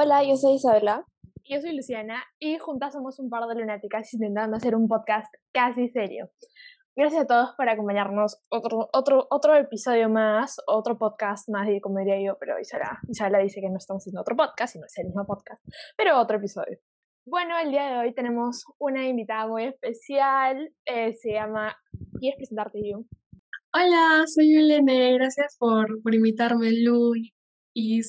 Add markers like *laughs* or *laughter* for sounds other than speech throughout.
Hola, yo soy Isabela. Yo soy Luciana y juntas somos un par de lunáticas intentando hacer un podcast casi serio. Gracias a todos por acompañarnos otro, otro, otro episodio más, otro podcast más, como diría yo, pero Isabela, Isabela dice que no estamos haciendo otro podcast, sino es el mismo podcast, pero otro episodio. Bueno, el día de hoy tenemos una invitada muy especial, eh, se llama, ¿quieres presentarte, yo? Hola, soy Yulene, gracias por, por invitarme, Lu y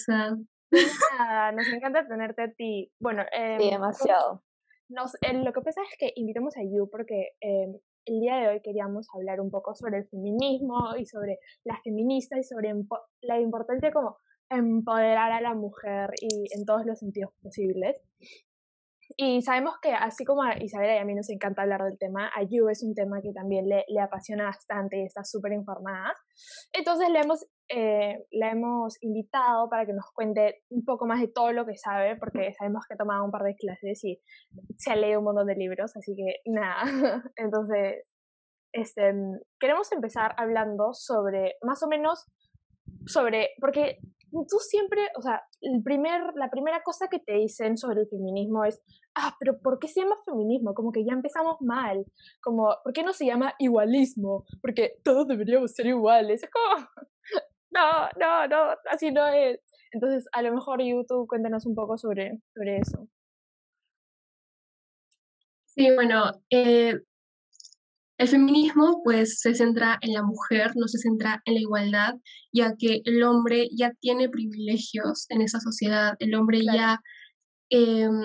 Isa. nos encanta tenerte a ti. Bueno, eh, sí, demasiado. Nos, lo que pasa es que invitamos a Yu porque em, el día de hoy queríamos hablar un poco sobre el feminismo y sobre las feministas y sobre la importancia como empoderar a la mujer y en todos los sentidos posibles. Y sabemos que así como a Isabela y a mí nos encanta hablar del tema, a Yu es un tema que también le, le apasiona bastante y está súper informada. Entonces le hemos, eh, la hemos invitado para que nos cuente un poco más de todo lo que sabe, porque sabemos que ha tomado un par de clases y se ha leído un montón de libros, así que nada. *laughs* Entonces, este, queremos empezar hablando sobre, más o menos, sobre, porque tú siempre, o sea, el primer, la primera cosa que te dicen sobre el feminismo es, ah, pero ¿por qué se llama feminismo? Como que ya empezamos mal, como, ¿por qué no se llama igualismo? Porque todos deberíamos ser iguales. Es como, *laughs* no, no, no, así no es. Entonces, a lo mejor YouTube, cuéntanos un poco sobre, sobre eso. Sí, bueno, eh, el feminismo pues se centra en la mujer, no se centra en la igualdad, ya que el hombre ya tiene privilegios en esa sociedad, el hombre ya, em,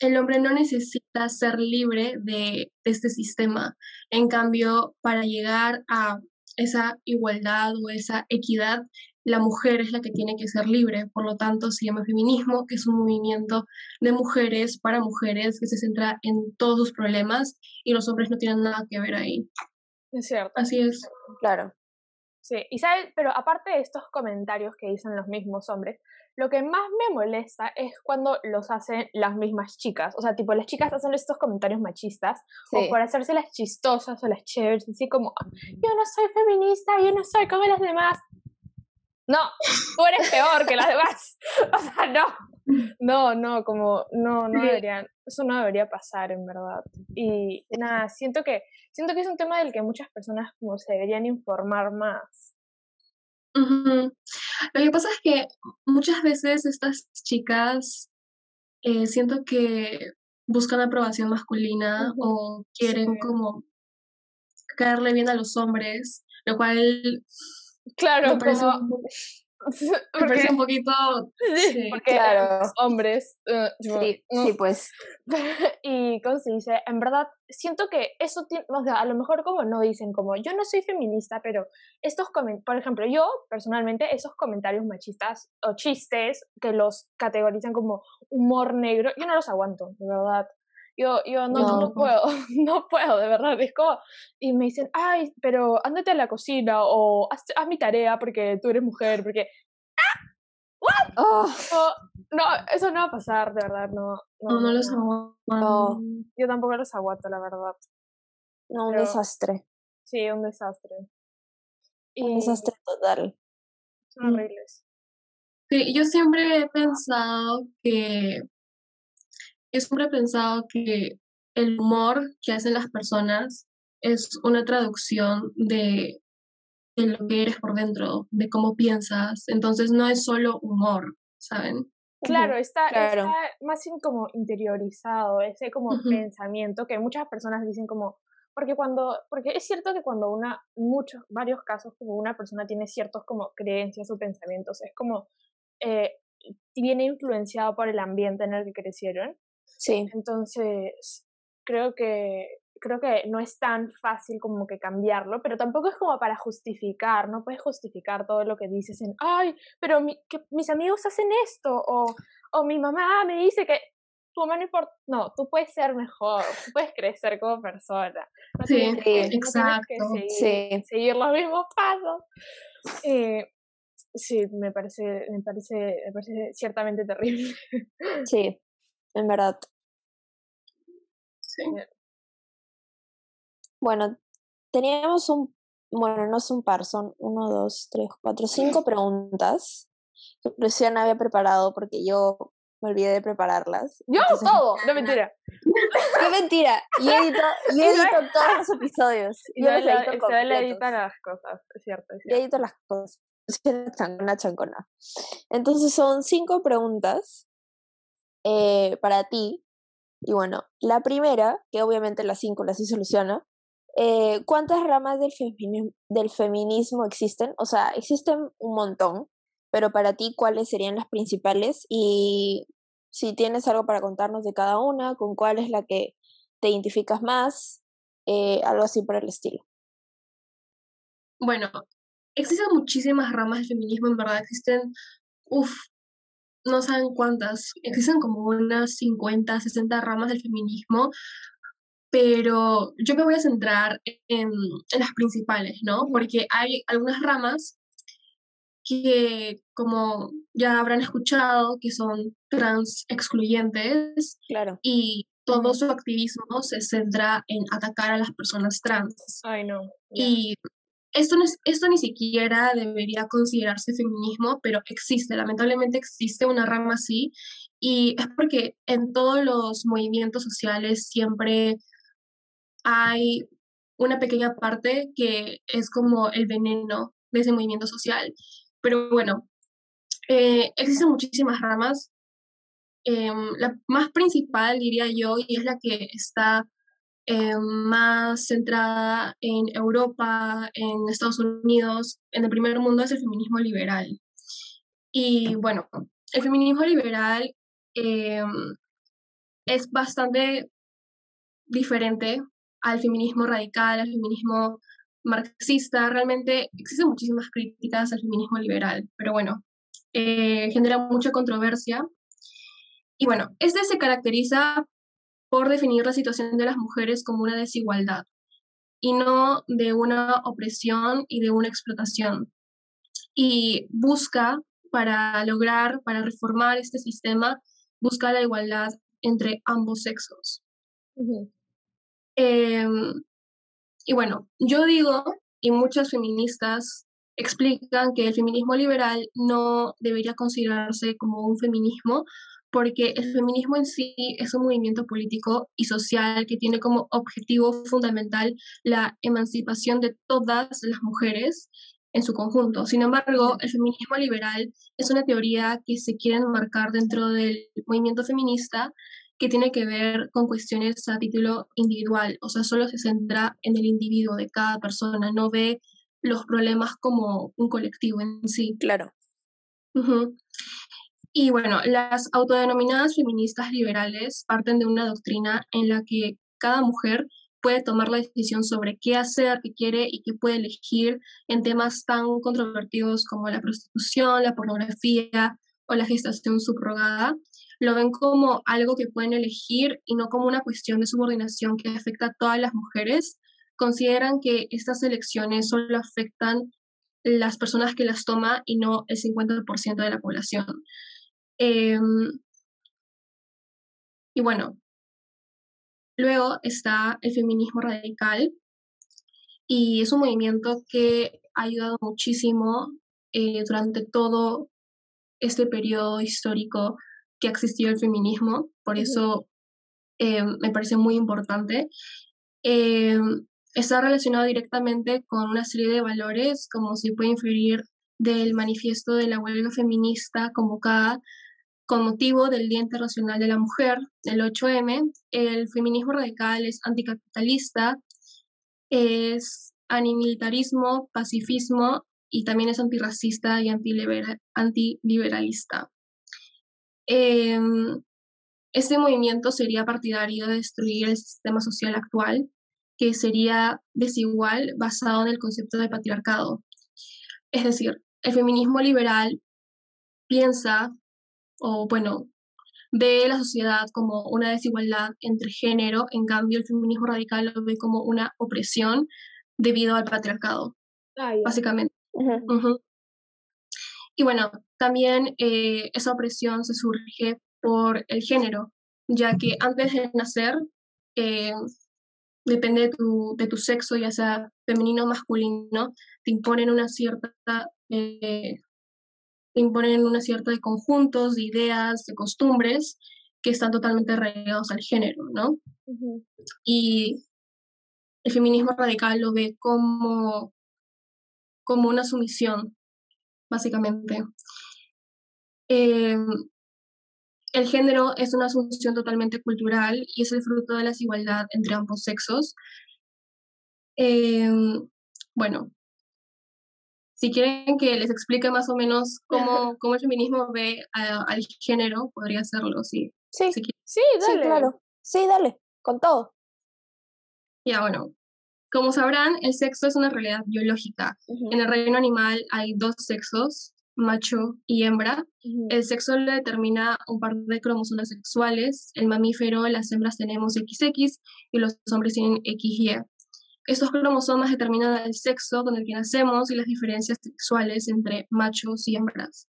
el hombre no necesita ser libre de, este sistema. En cambio, para llegar a esa igualdad o esa equidad, la mujer es la que tiene que ser libre, por lo tanto se llama feminismo, que es un movimiento de mujeres para mujeres que se centra en todos sus problemas y los hombres no tienen nada que ver ahí. Es cierto. Así es. Claro. Sí, y sabes, pero aparte de estos comentarios que dicen los mismos hombres, lo que más me molesta es cuando los hacen las mismas chicas. O sea, tipo, las chicas hacen estos comentarios machistas o por hacerse las chistosas o las chéveres, así como, yo no soy feminista, yo no soy como las demás. No, tú eres peor que las demás. *laughs* O sea, no. No, no, como, no, no deberían, eso no debería pasar en verdad. Y nada, siento que, siento que es un tema del que muchas personas como se deberían informar más. Lo que pasa es que muchas veces estas chicas eh, siento que buscan aprobación masculina o quieren como caerle bien a los hombres, lo cual Claro, parece, un, *laughs* un poquito... Sí, porque claro. hombres... Uh, sí, sí, pues. *laughs* y, ¿cómo se dice? En verdad, siento que eso tiene... O sea, a lo mejor como no dicen como, yo no soy feminista, pero estos comentarios... Por ejemplo, yo, personalmente, esos comentarios machistas o chistes que los categorizan como humor negro, yo no los aguanto, de verdad. Yo, yo no, no, puedo, *laughs* no puedo, de verdad. Es como, y me dicen, ay, pero ándate a la cocina o haz, mi tarea porque tú eres mujer, porque... ¡Ah! ¿What? Oh. No, eso no va a pasar, de verdad, no. No, no, los aguanto. Yo tampoco los aguanto, la verdad. No, un desastre. Sí, un desastre. Un desastre total. Son mm. horribles. Sí, yo siempre he pensado que yo siempre he pensado que el humor que hacen las personas es una traducción de, lo que eres por dentro, de cómo piensas. Entonces no es solo humor, ¿saben? Claro, está, está más como interiorizado, ese como pensamiento que muchas personas dicen como, porque cuando, porque es cierto que cuando una, muchos, varios casos, como una persona tiene ciertos como creencias o pensamientos, es como, eh, viene influenciado por el ambiente en el que crecieron, Sí. Entonces, creo que creo que no es tan fácil como que cambiarlo, pero tampoco es como para justificar, no puedes justificar todo lo que dices en, ay, pero que mis amigos hacen esto, o, o mi mamá me dice que tu mamá no importa, no, tú puedes ser mejor, tú puedes crecer como persona. sí, exacto. seguir, sí. seguir, los mismos pasos. Eh, sí, me parece, me parece, me parece ciertamente terrible. Sí, en verdad. Sí. Bueno, teníamos un, bueno, no es un par, son uno, dos, tres, cuatro, cinco preguntas que Luciana había preparado porque yo me olvidé de prepararlas. Yo entonces- todo, no *laughs* mentira. ¡Qué mentira! Yo edito, yo *laughs* edito todos los episodios. *laughs* Yo los edito se le editan las cosas, es cierto. Es Yo edito las cosas. Una chancona. Entonces son cinco preguntas eh, para ti. Y bueno, la primera, que obviamente las cinco las sí soluciona. eh, ¿Cuántas ramas del feminismo, del feminismo existen? O sea, existen un montón, pero para ti, ¿cuáles serían las principales? Y si tienes algo para contarnos de cada una, con cuál es la que te identificas más, eh, algo así por el estilo. Bueno, existen muchísimas ramas del feminismo, en verdad, existen, no saben cuántas, existen como unas 50, 60 ramas del feminismo, pero yo me voy a centrar en, en las principales, ¿no? Porque hay algunas ramas que, como ya habrán escuchado, que son trans excluyentes Claro. y todo su activismo se centra en atacar a las personas trans. Ay, no. Y esto, no es- esto ni siquiera debería considerarse feminismo, pero existe, lamentablemente existe una rama así, y es porque en todos los movimientos sociales siempre hay una pequeña parte que es como el veneno de ese movimiento social. Pero bueno, eh, existen muchísimas ramas. Em, la más principal, diría yo, y es la que está eh, más centrada en Europa, en Estados Unidos, en el primer mundo, es el feminismo liberal. Y bueno, el feminismo liberal eh, es bastante diferente al feminismo radical, al feminismo marxista. Realmente existen muchísimas críticas al feminismo liberal, pero bueno, eh, genera mucha controversia. Y bueno, este se caracteriza por definir la situación de las mujeres como una desigualdad y no de una opresión y de una explotación. Y busca, para lograr, para reformar este sistema, busca la igualdad entre ambos sexos. Em, y bueno, yo digo, y muchas feministas explican que el feminismo liberal no debería considerarse como un feminismo, porque el feminismo en sí es un movimiento político y social que tiene como objetivo fundamental la emancipación de todas las mujeres en su conjunto. Sin embargo, el feminismo liberal es una teoría que se quiere enmarcar dentro del movimiento feminista que tiene que ver con cuestiones a título individual, o sea, solo se centra en el individuo de cada persona, no ve los problemas como un colectivo en sí. Claro. Ujú. Y bueno, las autodenominadas feministas liberales parten de una doctrina en la que cada mujer puede tomar la decisión sobre qué hacer, qué quiere y qué puede elegir en temas tan controvertidos como la prostitución, la pornografía o la gestación subrogada. Lo ven como algo que pueden elegir y no como una cuestión de subordinación que afecta a todas las mujeres. Consideran que estas elecciones solo afectan las personas que las toman y no el 50% de la población. Em, y bueno, luego está el feminismo radical y es un movimiento que ha ayudado muchísimo eh, durante todo este periodo histórico que ha existido el feminismo, por eso eh, me parece muy importante. Eh, está relacionado directamente con una serie de valores, como se puede inferir del manifiesto de la huelga feminista convocada con motivo del Día Internacional de la Mujer, el 8M. El feminismo radical es anticapitalista, es antimilitarismo, pacifismo y también es antirracista y antilibera- antiliberalista. Em, este movimiento sería partidario de destruir el sistema social actual, que sería desigual basado en el concepto de patriarcado. Es decir, el feminismo liberal piensa, o bueno, ve la sociedad como una desigualdad entre género, en cambio el feminismo radical lo ve como una opresión debido al patriarcado, Ah, básicamente. Y bueno, también eh, esa opresión se surge por el género, ya que antes de nacer, eh, depende de tu, de tu sexo, ya sea femenino o masculino, te imponen una cierta eh, imponen una cierta de conjuntos, de ideas, de costumbres que están totalmente arraigados al género, ¿no? Y el feminismo radical lo ve como, como una sumisión, básicamente. Em, el género es una asunción totalmente cultural y es el fruto de la desigualdad entre ambos sexos. Em, bueno, si quieren que les explique más o menos cómo, cómo el feminismo ve al género, podría hacerlo, sí. Sí, sí, dale. claro. Sí, dale, con todo. Ya, bueno, como sabrán, el sexo es una realidad biológica. En el reino animal hay dos sexos, macho y hembra. El sexo lo determina un par de cromosomas sexuales. El mamífero, las hembras tenemos XX y los hombres tienen XY. Estos cromosomas determinan el sexo con el que nacemos y las diferencias sexuales entre machos y hembras.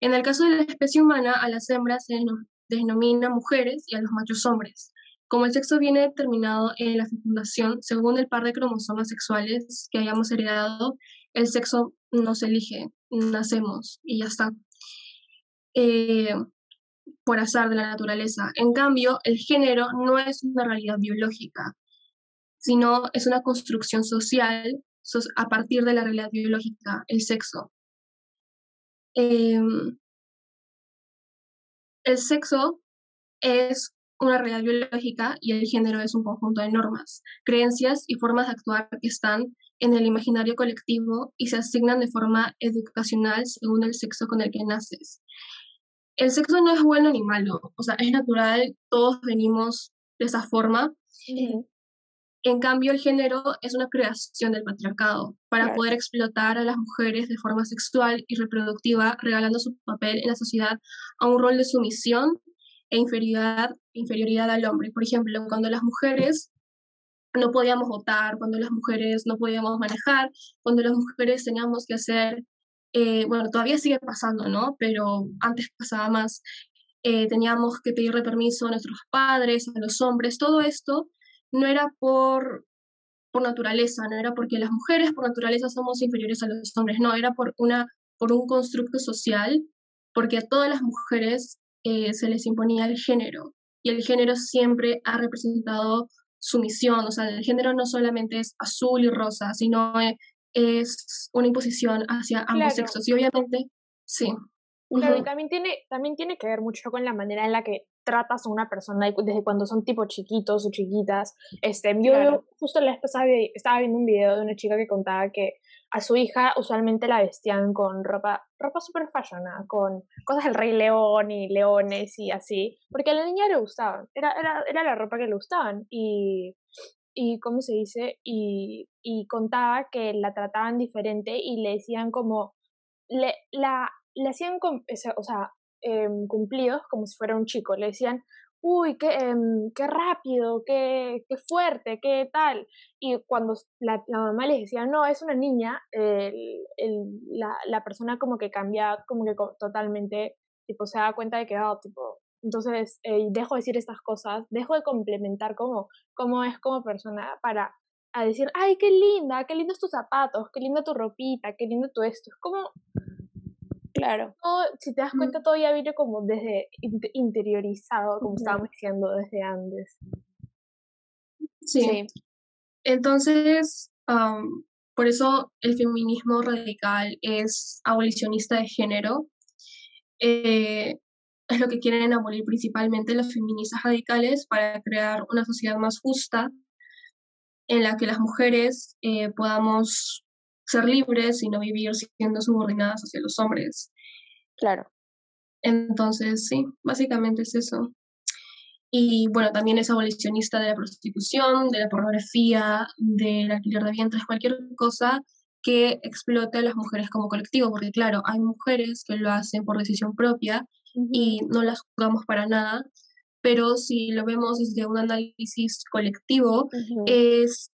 En el caso de la especie humana, a las hembras se nos denomina mujeres y a los machos hombres. Como el sexo viene determinado en la fecundación, según el par de cromosomas sexuales que hayamos heredado, el sexo no se elige, nacemos y ya está. Eh, por azar de la naturaleza. En cambio, el género no es una realidad biológica, sino es una construcción social a partir de la realidad biológica, el sexo. Em, el sexo es una realidad biológica y el género es un conjunto de normas, creencias y formas de actuar que están en el imaginario colectivo y se asignan de forma educacional según el sexo con el que naces. El sexo no es bueno ni malo, o sea, es natural, todos venimos de esa forma. En cambio, el género es una creación del patriarcado para poder explotar a las mujeres de forma sexual y reproductiva, regalando su papel en la sociedad a un rol de sumisión e inferioridad, inferioridad al hombre. Por ejemplo, cuando las mujeres no podíamos votar, cuando las mujeres no podíamos manejar, cuando las mujeres teníamos que hacer, eh, bueno, todavía sigue pasando, ¿no? Pero antes pasaba más, eh, teníamos que pedirle permiso a nuestros padres, a los hombres, todo esto no era por, por naturaleza, no era porque las mujeres por naturaleza somos inferiores a los hombres, no, era por, una, por un constructo social, porque a todas las mujeres eh, se les imponía el género, y el género siempre ha representado sumisión, o sea, el género no solamente es azul y rosa, sino e, es una imposición hacia ambos sexos, y obviamente, sí. Claro, y también tiene, también tiene que ver mucho con la manera en la que tratas a una persona desde cuando son tipo chiquitos o chiquitas. Este, yo justo la vez pasada estaba viendo un video de una chica que contaba que a su hija usualmente la vestían con ropa, ropa super fashion, con cosas del Rey León y leones y así, porque a la niña le gustaban, era, era, era la ropa que le gustaban y, y ¿cómo se dice? Y, y contaba que la trataban diferente y le decían como, le, la, le hacían, o sea, em, cumplidos como si fuera un chico, le decían, uy, qué, em, qué rápido, qué, qué, fuerte, qué tal. Y cuando la, mamá les decía, no, es una niña, la, la, persona como que cambia, como que totalmente, tipo, se da cuenta de que, oh, tipo, entonces eh, dejo de decir estas cosas, dejo de complementar cómo, cómo es como persona para a decir, ay, qué linda, qué lindos tus zapatos, qué linda tu ropita, qué lindo tu esto. Es como, Claro. si te das cuenta, todo ya viene como desde interiorizado, como estábamos diciendo desde antes. Sí. Entonces, por eso el feminismo radical es abolicionista de género. Eh, es lo que quieren abolir principalmente los feministas radicales para crear una sociedad más justa en la que las mujeres eh, podamos ser libres y no vivir siendo subordinadas hacia los hombres. Claro. Entonces, sí, básicamente es eso. Y bueno, también es abolicionista de la prostitución, de la pornografía, del alquiler de vientres, cualquier cosa que explote a las mujeres como colectivo, porque claro, hay mujeres que lo hacen por decisión propia y no las juzgamos para nada, pero si lo vemos desde un análisis colectivo, es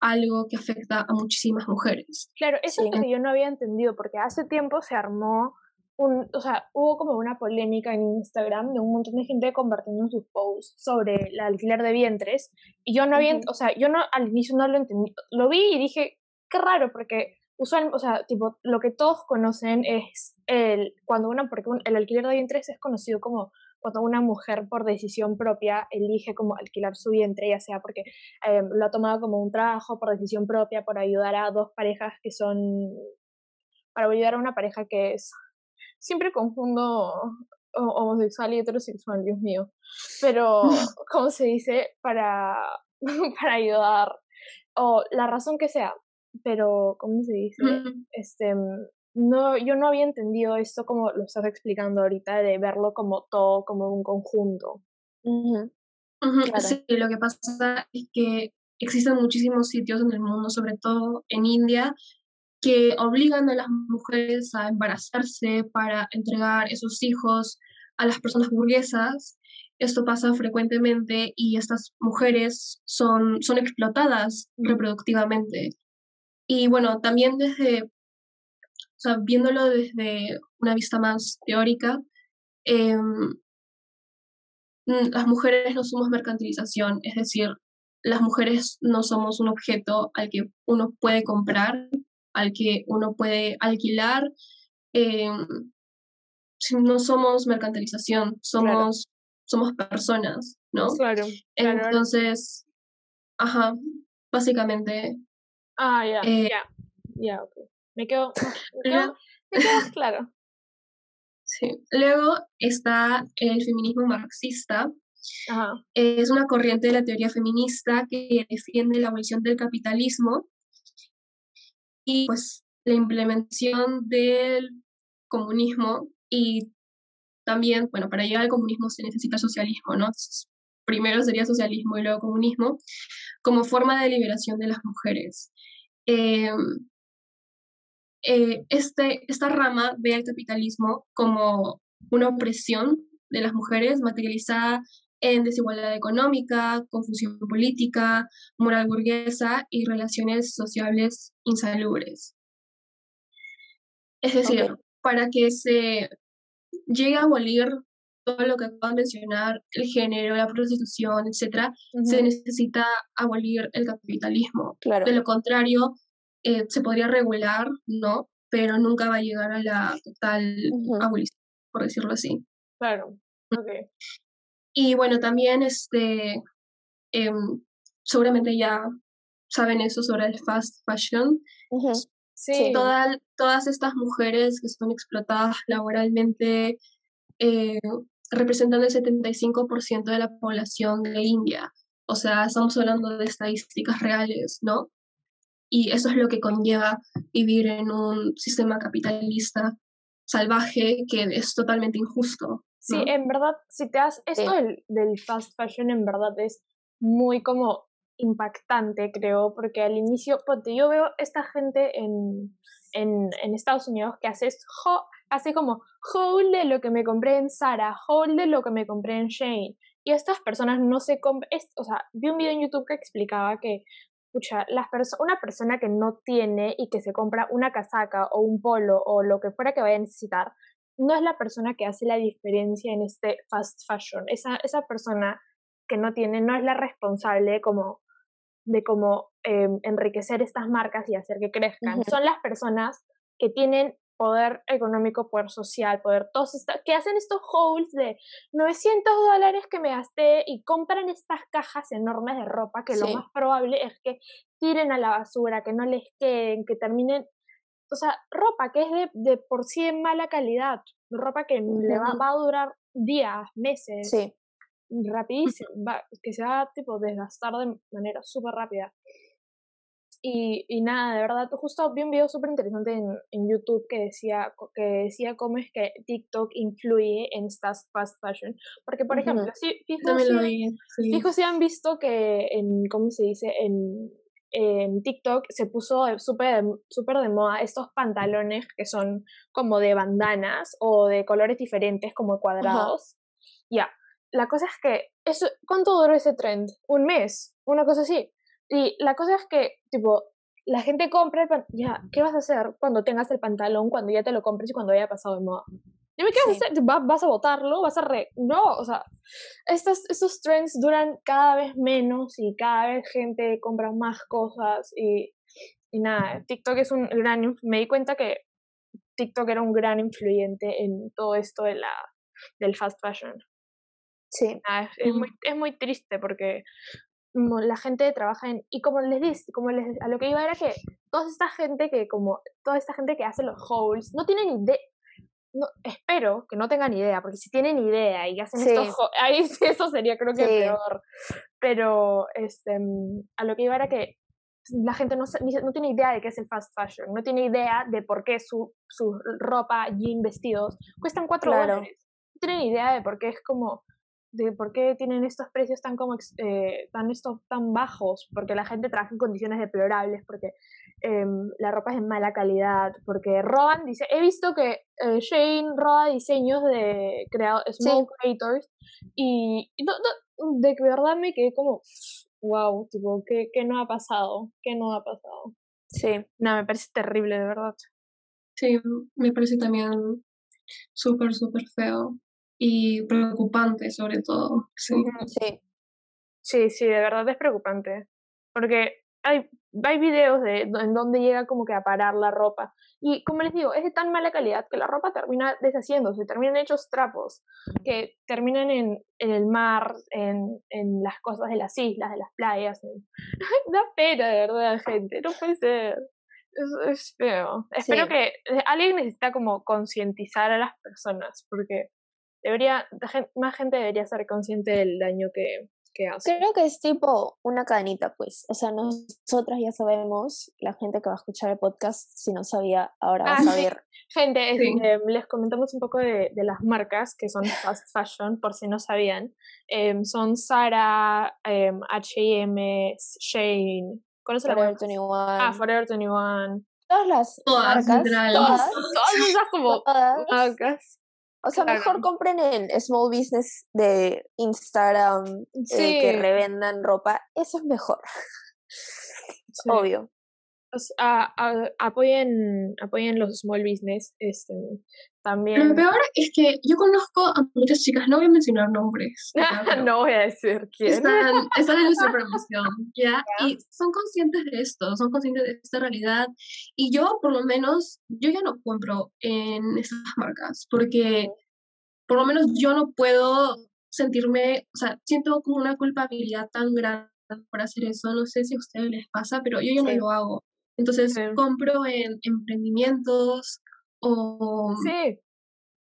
algo que afecta a muchísimas mujeres. Claro, eso es lo que yo no había entendido, porque hace tiempo se armó un, o sea, hubo como una polémica en Instagram de un montón de gente compartiendo sus posts sobre el alquiler de vientres, y yo no había, o sea, yo no al inicio no lo entendí, lo vi y dije, qué raro, porque usual, o sea, tipo, lo que todos conocen es el, cuando una, porque el alquiler de vientres es conocido como cuando una mujer por decisión propia elige como alquilar su vientre, ya sea porque em, lo ha tomado como un trabajo por decisión propia, por ayudar a dos parejas que son, para ayudar a una pareja que es, siempre confundo homosexual y heterosexual, Dios mío, pero, *laughs* ¿cómo se dice? Para, *laughs* para ayudar, o la razón que sea, pero, ¿cómo se dice? Este, no, yo no había entendido esto como lo estás explicando ahorita, de verlo como todo, como un conjunto. Sí, lo que pasa es que existen muchísimos sitios en el mundo, sobre todo en India, que obligan a las mujeres a embarazarse para entregar esos hijos a las personas burguesas. Esto pasa frecuentemente y estas mujeres son, son explotadas reproductivamente. Y bueno, también desde, o sea, viéndolo desde una vista más teórica, em, las mujeres no somos mercantilización, es decir, las mujeres no somos un objeto al que uno puede comprar al que uno puede alquilar. Eh, no somos mercantilización, somos, somos personas, ¿no? Claro. Entonces, ajá, básicamente. Ah, ya, eh, ya, ya, ok. Me quedo, me claro. Sí. Luego está el feminismo marxista. Ajá. Es una corriente de la teoría feminista que defiende la abolición del capitalismo y pues la implementación del comunismo y también, bueno, para llegar al comunismo se necesita socialismo, ¿no? primero sería socialismo y luego comunismo, como forma de liberación de las mujeres. Em, eh, este, esta rama ve al capitalismo como una opresión de las mujeres materializada en desigualdad económica, confusión política, moral burguesa y relaciones sociales insalubres. Es decir, para que se llegue a abolir todo lo que acabo de mencionar, el género, la prostitución, etc., se necesita abolir el capitalismo. De lo contrario, eh, se podría regular, ¿no? Pero nunca va a llegar a la total abolición, por decirlo así. Claro, ok. Y bueno, también este, em, seguramente ya saben eso sobre el fast fashion. Sí. todas estas mujeres que son explotadas laboralmente eh, representan el 75% de la población de India. O sea, estamos hablando de estadísticas reales, ¿no? Y eso es lo que conlleva vivir en un sistema capitalista salvaje que es totalmente injusto. Sí, en verdad, si te das esto del, del, fast fashion, en verdad es muy como impactante, creo, porque al inicio, porque yo veo esta gente en, en, en Estados Unidos que hace, hace como haul de lo que me compré en Zara, haul de lo que me compré en Shane. Y estas personas no se compran, o sea, vi un video en YouTube que explicaba que, escucha, las una persona que no tiene y que se compra una casaca o un polo o lo que fuera que vaya a necesitar, no es la persona que hace la diferencia en este fast fashion. Esa, esa persona que no tiene no es la responsable como de cómo em, enriquecer estas marcas y hacer que crezcan. Son las personas que tienen poder económico, poder social, poder todos que hacen estos hauls de 900 dólares que me gasté y compran estas cajas enormes de ropa que lo más probable es que tiren a la basura, que no les queden, que terminen o sea, ropa que es de, de por sí de mala calidad, ropa que le va, va, a durar días, meses, sí. rapidísimo, va, que se va tipo desgastar de manera súper rápida. Y, y, nada, de verdad, justo vi un video súper interesante en, en, YouTube que decía, que decía cómo es que TikTok influye en estas fast fashion. Porque, por ejemplo, si, fijo, si, sí. fijo si han visto que en, ¿cómo se dice? En, en TikTok se puso súper super de moda estos pantalones que son como de bandanas o de colores diferentes como cuadrados. Ya, la cosa es que, eso, ¿cuánto duró ese trend? ¿Un mes? Una cosa así. Y la cosa es que, tipo, la gente compra el pantalón. Ya, ¿qué vas a hacer cuando tengas el pantalón, cuando ya te lo compres y cuando haya pasado de moda? Dime, ¿qué vas a hacer? ¿Vas a botarlo? ¿Vas a re.? No, o sea, estos, estos trends duran cada vez menos y cada vez gente compra más cosas y y nada, TikTok es un gran, me di cuenta que TikTok era un gran influyente en todo esto de la, del fast fashion. Sí. es, muy, es muy triste porque la gente trabaja en y como les dije como les a lo que iba era que toda esta gente que como toda esta gente que hace los hauls no tienen idea no, espero que no tengan idea, porque si tienen idea y hacen esto, *laughs* ahí sí, eso sería creo que peor. Pero este, a lo que iba era que la gente no, no tiene idea de qué es el fast fashion, no tiene idea de por qué su, su ropa, jean, vestidos cuestan cuatro dólares. No tienen idea de por qué es como de por qué tienen estos precios tan como eh, tan estos tan bajos porque la gente trabaja en condiciones deplorables porque em, la ropa es de mala calidad porque roban dice he visto que eh, Shane roba diseños de creado small creators y, de verdad me quedé como wow tipo ¿qué, qué no ha pasado qué no ha pasado sí no me parece terrible de verdad. Sí me parece también súper súper feo y preocupante sobre todo. Sí. sí. Sí, sí, de verdad es preocupante. Porque hay, hay videos de, en donde llega como que a parar la ropa. Y como les digo, es de tan mala calidad que la ropa termina deshaciéndose, terminan hechos trapos, que terminan en, en el mar, en, en las cosas de las islas, de las playas. *laughs* da pena, de verdad, gente, no puede ser. Es, feo. Espero que eh, alguien necesita como concientizar a las personas, porque debería, más gente debería ser consciente del daño que, que hace. Creo que es tipo una cadenita, pues. O sea, nosotras ya sabemos, la gente que va a escuchar el podcast, si no sabía, ahora va a ah, saber. Gente, este, les comentamos un poco de, de, las marcas que son fast fashion, por si no sabían. Em, son Zara, HM, Shane. ¿Conoces Forever 21. Ah, Forever 21. Todas las marcas. Todas, todas, todas esas como marcas o sea, mejor compren en Small Business de Instagram eh, que revendan ropa. Eso es mejor. *laughs* Obvio. apoyen, apoyen los small business. Este, también. Lo peor es que yo conozco a muchas chicas, no voy a mencionar nombres. *laughs* no voy a decir quién. Están, están en nuestra promoción, *laughs* ¿ya? Y son conscientes de esto, son conscientes de esta realidad. Y yo, por lo menos, yo ya no compro en esas marcas, porque por lo menos yo no puedo sentirme, o sea, siento como una culpabilidad tan grande por hacer eso. No sé si a ustedes les pasa, pero yo ya no lo hago. Entonces, compro en emprendimientos o... Sí.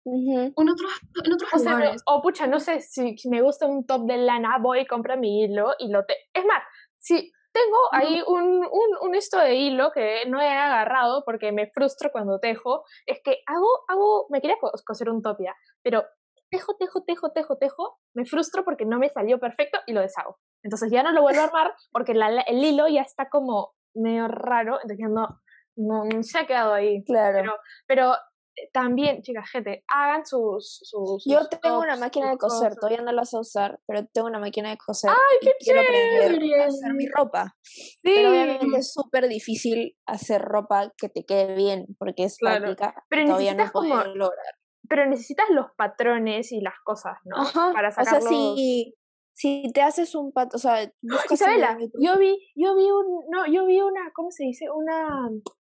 En otros, en otros o lugares. o pucha, no sé, si, me gusta un top de lana, voy, compro mi hilo y lo te... Es más, si tengo ahí un, un, un, esto de hilo que no he agarrado porque me frustro cuando tejo, es que hago, hago, me quería coser un top ya, pero tejo, tejo, tejo, tejo, tejo, me frustro porque no me salió perfecto y lo deshago. Entonces ya no lo vuelvo a armar porque el hilo ya está como medio raro, entonces ya no, no, se ha quedado ahí. Claro. Pero, pero también, chicas, gente, hagan sus. sus, Yo tengo una máquina de coser, todavía no la sé usar, pero tengo una máquina de coser. ¡Ay, qué quiero aprender a hacer mi ropa. Sí. Pero obviamente es súper difícil hacer ropa que te quede bien, porque es práctica. Pero todavía no como, lograr. Pero necesitas los patrones y las cosas, ¿no? Para sacarlos. O sea, si, si te haces un patrón, o sea, Isabela, yo vi, yo vi un, no, yo vi una, ¿cómo se dice? Una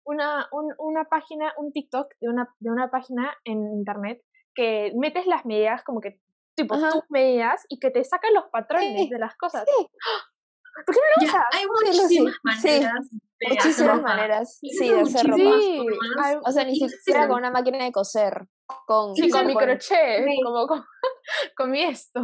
una, una página, un TikTok de una, de una página en internet que metes las medidas como que tipo tus medidas y que te sacan los patrones de las cosas. Sí. *gasps* ¿Por qué no lo usas? Hay muchísimas maneras. Sí. Muchísimas maneras, sí, de hacer ropa. o sea, ni siquiera con una máquina de coser. Con, sí, con mi crochet, como con, *laughs* con mi esto.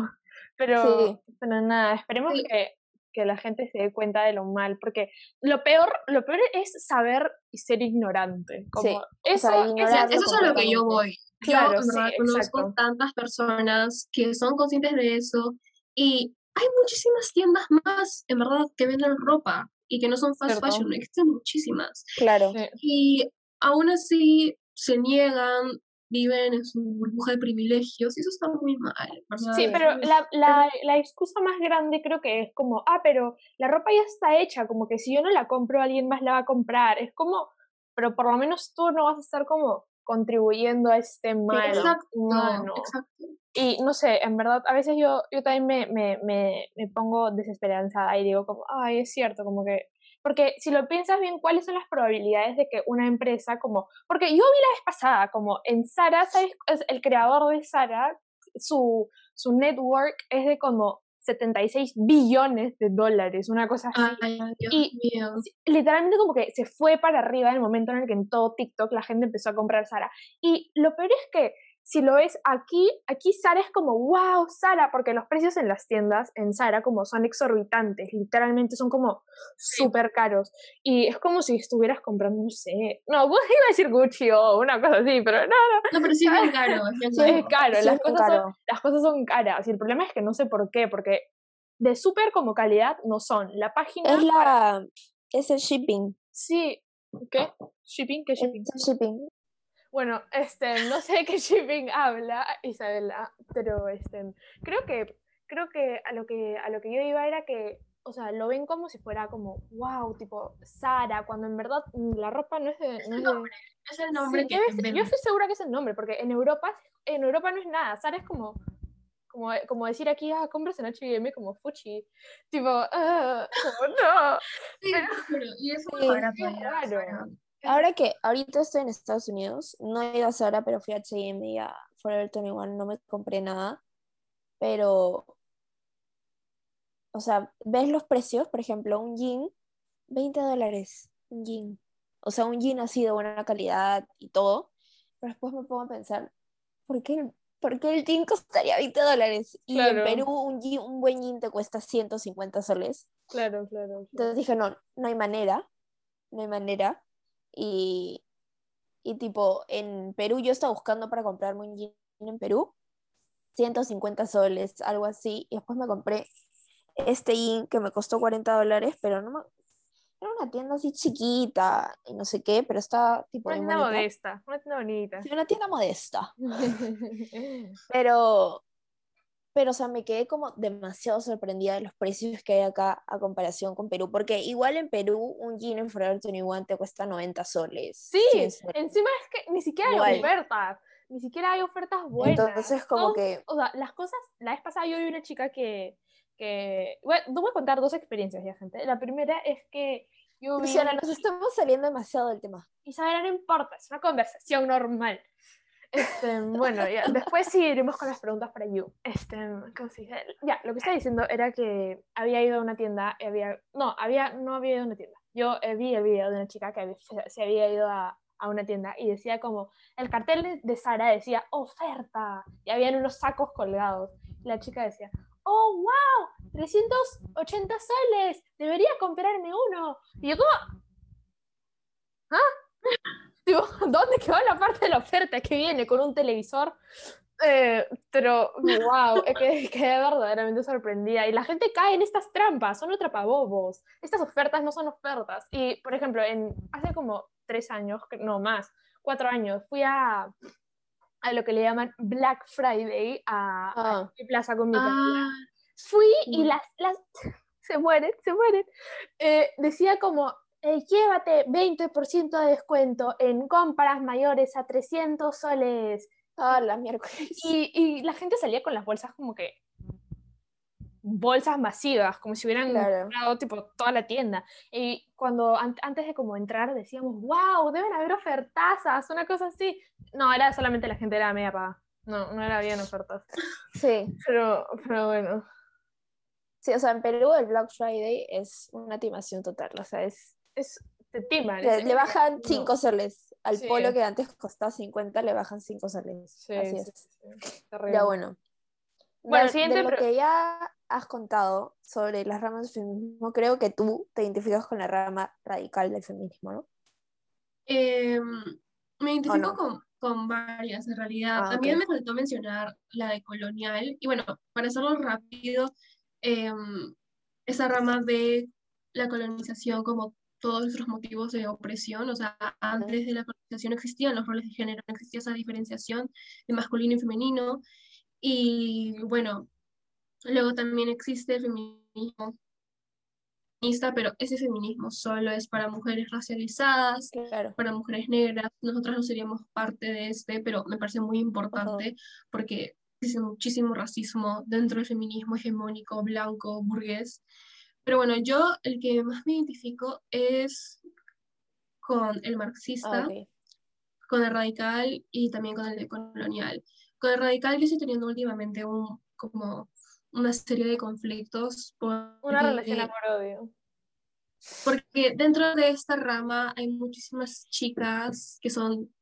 Pero, pero nada, esperemos que que la gente se dé cuenta de lo mal, porque lo peor, lo peor es saber y ser ignorante. Como eso, eso, es a lo que yo voy. Claro, yo, conozco tantas personas que son conscientes de eso y hay muchísimas tiendas más, en verdad, que venden ropa y que no son fast fashion, existen muchísimas. Claro. Y aún así se niegan viven en su burbuja de privilegios y eso está muy mal. Sí, pero la, la, la, excusa más grande creo que es como, ah, pero la ropa ya está hecha, como que si yo no la compro, alguien más la va a comprar. Es como, pero por lo menos tú no vas a estar como contribuyendo a este mal. exacto, no, exacto. Y no sé, en verdad, a veces yo, yo también me, me, me, me pongo desesperanzada y digo como, ay, es cierto, como que Porque si lo piensas bien, ¿cuáles son las probabilidades de que una empresa como... Porque yo vi la vez pasada, como en Sara, ¿sabes? El creador de Sara, su, su network es de como 76 billones de dólares, una cosa así. y literalmente como que se fue para arriba en el momento en el que en todo TikTok la gente empezó a comprar Sara. Y lo peor es que si lo ves aquí, aquí Sara es como, wow, Sara, porque los precios en las tiendas en Sara como son exorbitantes, literalmente son como súper caros. Y es como si estuvieras comprando, no sé, no, vos iba a decir Gucci o una cosa así, pero no, no. No, pero sí es *laughs* caro. Es, caro, las, cosas Son, las cosas son caras. Y el problema es que no sé por qué, porque de súper como calidad no son. La página... Es la... es el shipping. Sí, ¿qué? ¿Shipping? ¿Qué shipping? Es el shipping. Bueno, este, no sé qué *laughs* shipping habla Isabela, pero este, creo que, creo que a lo que a lo que yo iba era que, o sea, lo ven como si fuera como, wow, tipo Sara, cuando en verdad la ropa no es de, es, el nombre, es el nombre que yo estoy segura que es el nombre, porque en Europa, en Europa no es nada, Sara es como como, como decir aquí, ah, compras en H&M como fuchi. Tipo, ah, como no. Sí, pero, y eso sí, es *laughs* raro. Ahora que ahorita estoy en Estados Unidos, no he ido a Zara, pero fui a H&M y a Forever 21, no me compré nada, pero, o sea, ves los precios, por ejemplo, un jean, 20 dólares, un jean, o sea, un jean así de buena calidad y todo, pero después me pongo a pensar, ¿por qué, por qué el jean costaría 20 dólares? Y en Perú un, jean, un buen jean te cuesta 150 soles. Claro, claro, claro. Entonces dije, no, no hay manera, no hay manera. Y, y tipo, en Perú yo estaba buscando para comprarme un jean en Perú, 150 soles, algo así, y después me compré este jean que me costó 40 dólares, pero no me... Era una tienda así chiquita y no sé qué, pero está tipo... Una tienda modesta, una tienda bonita. Sí, una tienda modesta. *laughs* pero pero o sea, me quedé como demasiado sorprendida de los precios que hay acá a comparación con Perú, porque igual en Perú un jean en Forever 21 te cuesta 90 soles. Sí, encima es que ni siquiera hay ofertas, ni siquiera hay ofertas buenas. Entonces como que... O sea, las cosas, la vez pasada yo vi una chica que, que bueno, voy a contar dos experiencias ya, gente. La primera es que yo vi... Luciana, nos estamos saliendo demasiado del tema. Isabela, no importa, es una conversación normal. Este, bueno, ya, después sí iremos con las preguntas para You. Este. Ya, lo que estaba diciendo era que había ido a una tienda, había, no, había, no había ido a una tienda. Yo eh, vi el video de una chica que se había ido a, a una tienda y decía como, el cartel de Sara decía, oferta, y habían unos sacos colgados. Y la chica decía, oh, wow, 380 soles, debería comprarme uno. Y yo como, ¿ah? *laughs* ¿dónde quedó la parte de la oferta que viene con un televisor? Eh, pero, wow, es que quedé verdaderamente sorprendida. Y la gente cae en estas trampas, son atrapabobos. Estas ofertas no son ofertas. Y, por ejemplo, en, hace como tres años, no más, cuatro años, fui a, a lo que le llaman Black Friday a, ah. Plaza con mi ah. Fui y las, las *laughs* se mueren, se mueren. Eh, decía como eh, llévate 20% de descuento en compras mayores a 300 soles. Ah, la miércoles. Y, y, la gente salía con las bolsas como que bolsas masivas, como si hubieran comprado tipo toda la tienda. Y cuando antes de como entrar decíamos, wow, deben haber ofertazas, una cosa así. No, era solamente la gente era media paga. No, no era bien ofertas. Sí. Pero, pero bueno. Sí, o sea, en Perú el Black Friday es una timación total, o sea, es es, te timan. Le, bajan 5 soles. Al polo que antes costaba 50, le bajan 5 soles. Así es. Ya bueno. Bueno, de, lo que ya has contado sobre las ramas del feminismo, creo que tú te identificas con la rama radical del feminismo, ¿no? Em, me identifico con, con, varias, en realidad. Ah, También me faltó mencionar la de colonial. Y bueno, para hacerlo rápido, em, esa rama de la colonización como todos nuestros motivos de opresión, o sea, antes de la colonización existían los roles de género, existía esa diferenciación de masculino y femenino, y bueno, luego también existe el feminismo feminista, pero ese feminismo solo es para mujeres racializadas, para mujeres negras, nosotras no seríamos parte de este, pero me parece muy importante porque existe muchísimo racismo dentro del feminismo hegemónico, blanco, burgués, Pero bueno, yo el que más me identifico es con el marxista, Ah, ok. con el radical y también con el decolonial. Con el radical yo estoy teniendo últimamente un, como una serie de conflictos Una porque, relación amor-odio. porque dentro de esta rama hay muchísimas chicas que son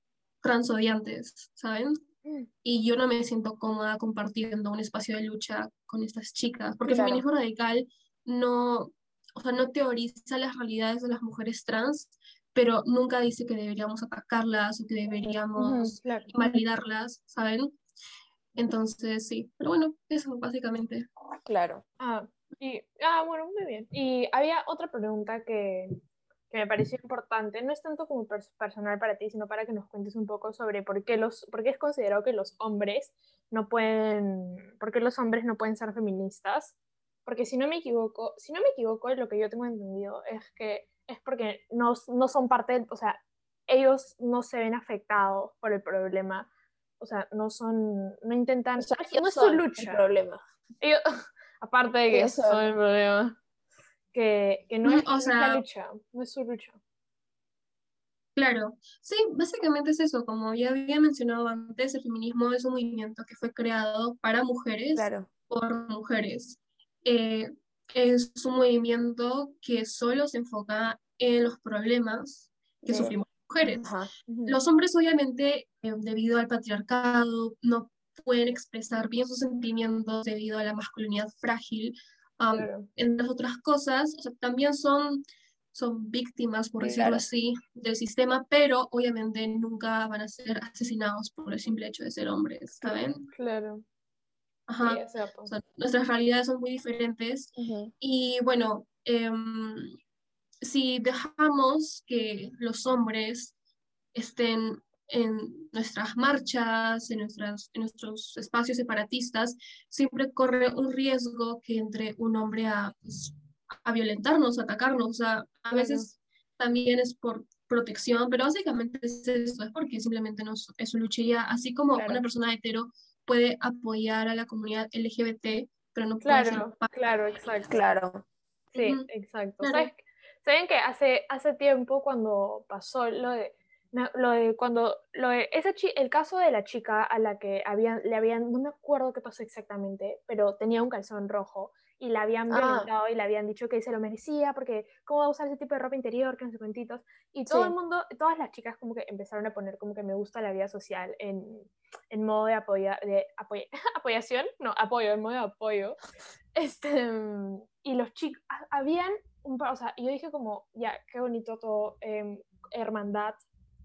transodiantes, ¿saben? Mm. Y yo no me siento cómoda compartiendo un espacio de lucha con estas chicas, porque Claro. el feminismo radical no, o sea, no teoriza las realidades de las mujeres trans, pero nunca dice que deberíamos atacarlas o que deberíamos Claro. invalidarlas, ¿saben? Entonces, sí, pero bueno, eso básicamente. Claro. Ah, y, ah, bueno, muy bien. Y había otra pregunta que, que me pareció importante, no es tanto como pers- personal para ti, sino para que nos cuentes un poco sobre por qué, los, por qué es considerado que los hombres no pueden, por qué los hombres no pueden ser feministas. Porque si no me equivoco, si no me equivoco, lo que yo tengo entendido es que es porque no, no son parte, o sea, ellos no se ven afectados por el problema. O sea, no son, no intentan, O sea, no es- ellos no es su son el lucha. problema. Ellos, *laughs* aparte de que Ellos son son- el problema, que, que no, es, o no es la lucha, no es su lucha. Claro, sí, básicamente es eso, como ya había mencionado antes, el feminismo es un movimiento que fue creado para mujeres Claro. por mujeres. Eh, es un movimiento que solo se enfoca en los problemas que Sí. sufrimos las mujeres. Ajá. Los hombres, obviamente, eh, debido al patriarcado, no pueden expresar bien sus sentimientos debido a la masculinidad frágil. am, Claro. entre otras cosas, o sea, también son, son víctimas, por Sí, decirlo claro. así, del sistema, pero obviamente nunca van a ser asesinados por el simple hecho de ser hombres, ¿saben? Claro, Ajá. sí. O sea, nuestras realidades son muy diferentes Ujú. y bueno, em, si dejamos que los hombres estén en nuestras marchas, en, nuestras, en nuestros espacios separatistas, siempre corre un riesgo que entre un hombre a, pues, a violentarnos, a atacarnos. O sea, a veces también es por protección, pero básicamente es eso, es porque simplemente no es, su lucha y así como Claro. una persona hetero puede apoyar a la comunidad LGBT, pero no puede ser Claro, parte claro, exacto. Claro. Sí, exacto. claro. ¿Sabes? ¿Saben que hace, hace tiempo cuando pasó lo de, lo de cuando, lo de, esa chi- el caso de la chica a la que habían, le habían, no me acuerdo qué pasó exactamente, pero tenía un calzón rojo y la habían Ah. violentado y le habían dicho que se lo merecía porque cómo va a usar ese tipo de ropa interior, que no sé cuentitos. Y todo Sí. el mundo, todas las chicas como que empezaron a poner como que me gusta la vida social en, en modo de, apoya, de apoya- *laughs* apoyación, no, apoyo, en modo de apoyo. *laughs* Este, mm, y los chicos, habían un o sea, yo dije como, ya, qué bonito todo, em, hermandad,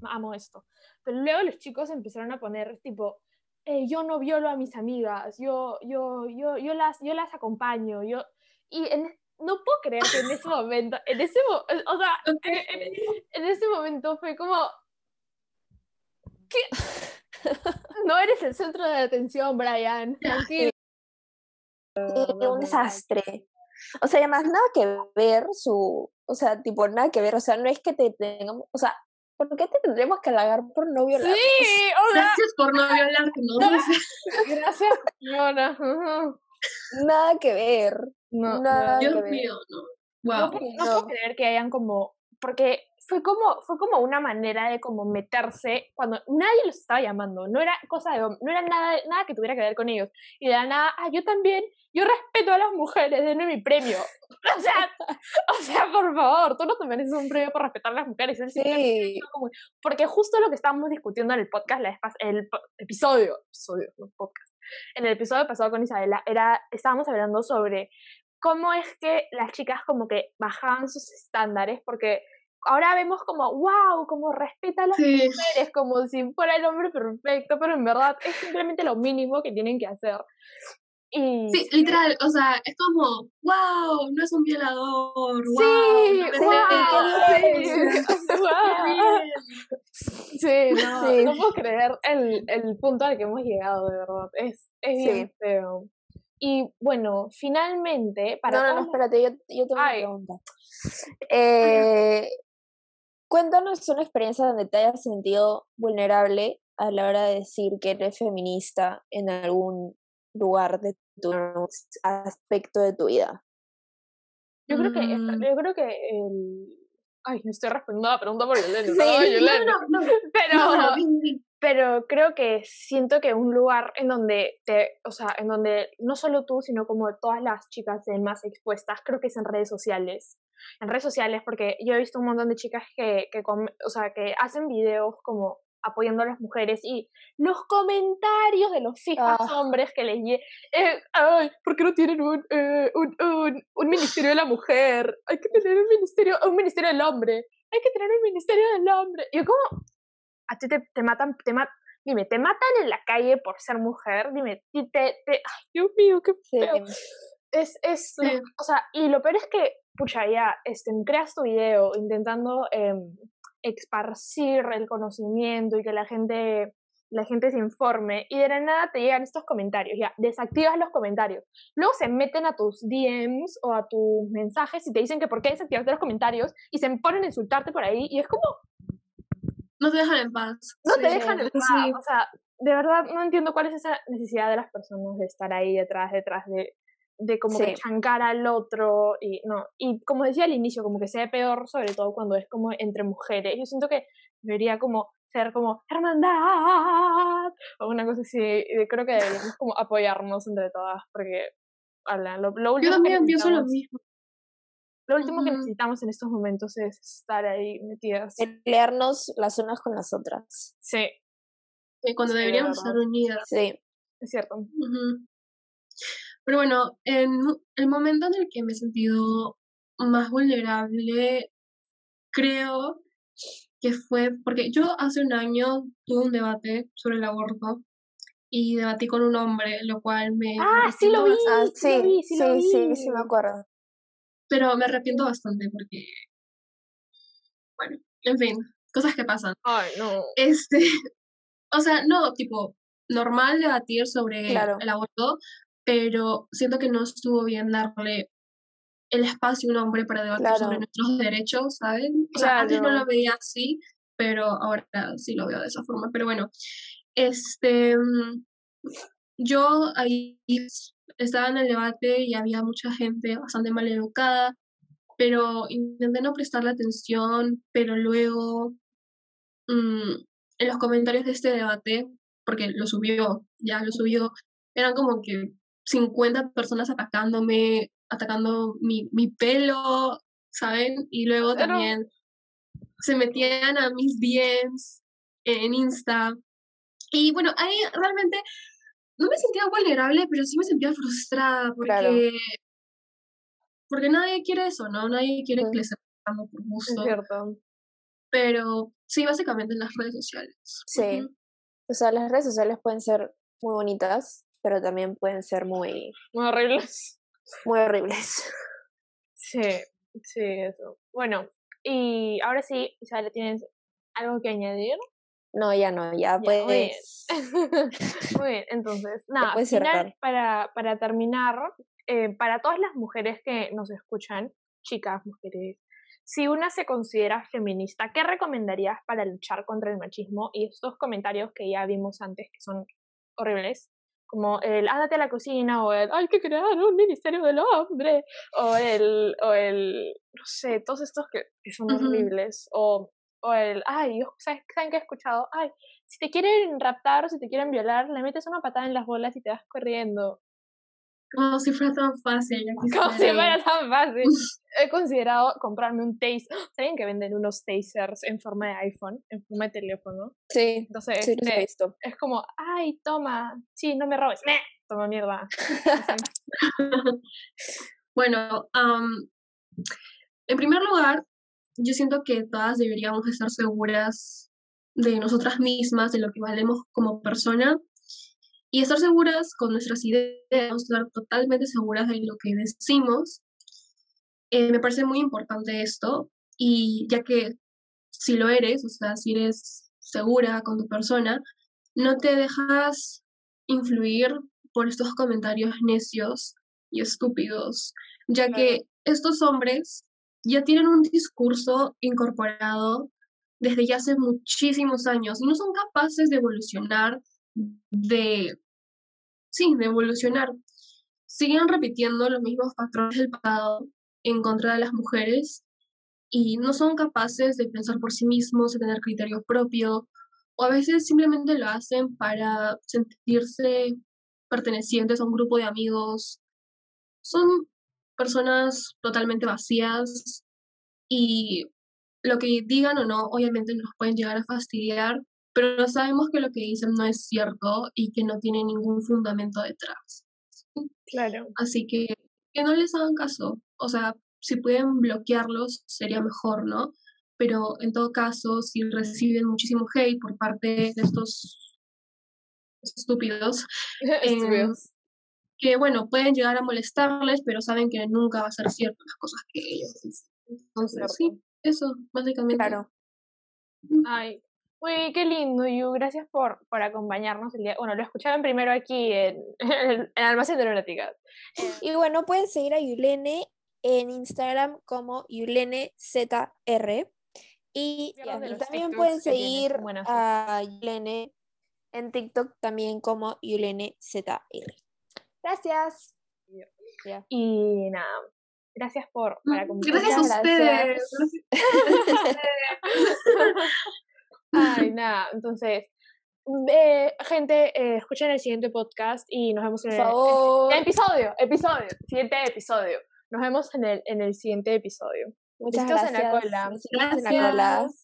amo esto. Pero luego los chicos empezaron a poner tipo, eh, yo no violo a mis amigas, yo, yo, yo, yo, las, yo las acompaño, yo... Y en- no puedo creer que en ese *laughs* momento, en ese mo- o sea, en, en- en ese momento fue como, ¿qué? No eres el centro de atención, Brian, tranquilo. Sí, un desastre. O sea, además nada que ver su, o sea, tipo, nada que ver, o sea, no es que te tengamos, o sea, ¿por qué te tendremos que halagar por no violar? Sí, o sea, Gracias por no violarte, ¿no? *laughs* gracias, señora. Nada que ver. No, Nada no, Dios que ver. mío, ¿no? no Wow. puedo- no puedo creer que hayan como, porque fue como, fue como una manera de como meterse cuando nadie los estaba llamando, no era cosa de, no era nada, nada que tuviera que ver con ellos. Y de la nada, ah, yo también, yo respeto a las mujeres, denme mi premio. *laughs* O sea, o sea, por favor, tú no te mereces un premio por respetar a las mujeres. Es Sí, porque justo lo que estábamos discutiendo en el podcast, la vez pas- el episodio, episodio, no podcast, en el episodio pasado con Isabela, era, estábamos hablando sobre cómo es que las chicas como que bajaban sus estándares, porque ahora vemos como, wow, como respeta a las Sí. mujeres, como si fuera el hombre perfecto, pero en verdad es simplemente lo mínimo que tienen que hacer. Y Sí, literal, o sea, es como, wow, no es un violador, wow, Sí, no me guau, sé". sí. *laughs* *laughs* Sí, no, Sí. no puedo creer el, el punto al que hemos llegado, de verdad. Es, es bien feo. Y bueno, finalmente, para no, no, no, espérate, yo, yo tengo Ay. una pregunta. Eh, cuéntanos una experiencia donde te hayas sentido vulnerable a la hora de decir que eres feminista en algún lugar de tu aspecto de tu vida. Yo creo que, Mm. yo creo que el... Ay, me estoy respondiendo a la pregunta por Yolene. *laughs* Sí. No, no, no. Pero, No, no, pero creo que siento que un lugar en donde te, o sea, en donde no solo tú, sino como todas las chicas más expuestas, creo que es en redes sociales. En redes sociales, porque yo he visto un montón de chicas que, que o sea, que hacen videos como apoyando a las mujeres y los comentarios de los fifas Ah. hombres que les eh, ay, ¿por qué no tienen un, eh, un, un, un ministerio de la mujer? Hay que tener un ministerio, un ministerio del hombre. Hay que tener un ministerio del hombre. Y yo como, a ti te, te matan, te ma- dime, te matan en la calle por ser mujer, dime, y te, te, ay, Dios mío, qué Sí. feo. Es, es, lo- Sí. o sea, y lo peor es que, pucha, ya, este, creas tu video intentando em, esparcir el conocimiento y que la gente, la gente se informe, y de la nada te llegan estos comentarios, ya, desactivas los comentarios. Luego se meten a tus DMs o a tus mensajes y te dicen que por qué desactivaste los comentarios y se ponen a insultarte por ahí, y es como, No te dejan en paz. no te dejan en paz. Sí. O sea, de verdad no entiendo cuál es esa necesidad de las personas de estar ahí detrás, detrás de, de como que chancar al otro y no. Y como decía al inicio, como que sea peor, sobre todo cuando es como entre mujeres. Yo siento que debería como ser como hermandad o una cosa así. y creo que deberíamos como apoyarnos entre todas porque habla, lo, lo Yo último que también pienso lo mismo. Lo último que necesitamos en estos momentos es estar ahí metidas. Pelearnos las unas con las otras. Sí, Cuando Sí, deberíamos estar unidas. Sí. es cierto. Ujú. Pero bueno, en el momento en el que me he sentido más vulnerable, creo que fue porque yo hace un año tuve un debate sobre el aborto y debatí con un hombre, lo cual me Ah, sí lo vi. Ah, sí lo sí, vi, sí lo sí, sí, me acuerdo. pero me arrepiento bastante porque, bueno, en fin, cosas que pasan. Ay, no. Este, *laughs* o sea, no, tipo, normal debatir sobre Claro. el aborto, pero siento que no estuvo bien darle el espacio a un hombre para debatir sobre nuestros derechos, ¿saben? O sea, antes no lo veía así, pero ahora sí lo veo de esa forma. Pero bueno, este, mm, yo ahí estaba en el debate y había mucha gente bastante mal educada, pero intenté no prestarle atención, pero luego mm, en los comentarios de este debate, porque lo subió, ya lo subió, eran como que 50 personas atacándome, atacando mi, mi pelo, ¿saben? Y luego Pero- también se metían a mis DMs en Insta. Y bueno, ahí realmente no me sentía vulnerable, pero sí me sentía frustrada porque, Claro. porque nadie quiere eso, ¿no? Nadie quiere Ujú. que le estén por Es gusto. cierto. Pero sí, básicamente en las redes sociales. Sí. Ujú. O sea, las redes sociales pueden ser muy bonitas, pero también pueden ser muy, Muy horribles. muy horribles. *laughs* Sí, sí, eso. Bueno, y ahora sí, Isabela, ¿tienes algo que añadir? No, ya no, ya muy bien. pues. *laughs* Muy bien, entonces, *laughs* nada, puedes final, para, para terminar, eh, para todas las mujeres que nos escuchan, chicas, mujeres, si una se considera feminista, ¿qué recomendarías para luchar contra el machismo? Y estos comentarios que ya vimos antes, que son horribles, como el ándate a la cocina, o el hay que crear un ministerio del hombre, o el, o el no sé, todos estos que, que son Ujú. horribles, o, o el, ay, yo- ¿sabes, ¿saben qué he escuchado? Ay, si te quieren raptar o si te quieren violar, le metes una patada en las bolas y te vas corriendo. Como si fuera tan fácil. Como si fuera tan fácil. *laughs* He considerado comprarme un taser. ¿Saben que venden unos tasers en forma de iPhone, en forma de teléfono? Sí, Entonces, sí, este, visto. es como, ay, toma, sí, no me robes. ¡Meh! Toma mierda. *laughs* Bueno, am, en primer lugar, yo siento que todas deberíamos estar seguras de nosotras mismas, de lo que valemos como persona, y estar seguras con nuestras ideas, estar totalmente seguras de lo que decimos. Eh, me parece muy importante esto, y ya que si lo eres, o sea, si eres segura con tu persona, no te dejas influir por estos comentarios necios y estúpidos, ya que estos hombres ya tienen un discurso incorporado desde ya hace muchísimos años y no son capaces de evolucionar, de, sí, de evolucionar. Siguen repitiendo los mismos patrones del pasado en contra de las mujeres y no son capaces de pensar por sí mismos, de tener criterio propio, o a veces simplemente lo hacen para sentirse pertenecientes a un grupo de amigos. Son personas totalmente vacías y lo que digan o no, obviamente nos pueden llegar a fastidiar, pero sabemos que lo que dicen no es cierto y que no tiene ningún fundamento detrás. Claro. Así que que no les hagan caso. O sea, si pueden bloquearlos sería mejor, ¿no? Pero en todo caso, si reciben muchísimo hate por parte de estos estúpidos, *laughs* em, que bueno, pueden llegar a molestarles, pero saben que nunca va a ser cierto las cosas que ellos dicen. Entonces, sí, eso, básicamente. Claro. Ay, uy, qué lindo, Yu. Gracias por, por acompañarnos el día. Bueno, lo escucharon primero aquí en, *laughs* en, en Almacén de Lunáticas. Y bueno, pueden seguir a Yulene en Instagram como YuleneZR. Y, y también TikToks pueden seguir a Yulene en TikTok también como YuleneZR. Gracias. Y nada, gracias por, por Mm, acompañarnos. Gracias a Gracias. *laughs* *laughs* Ay, *laughs* nada, entonces, eh, gente, eh, escuchen el siguiente podcast y nos vemos en el, el episodio, episodio, siguiente episodio. Nos vemos en el, en el siguiente episodio. Muchas Besitos en la gracias. cola. Besitos en la cola. Gracias.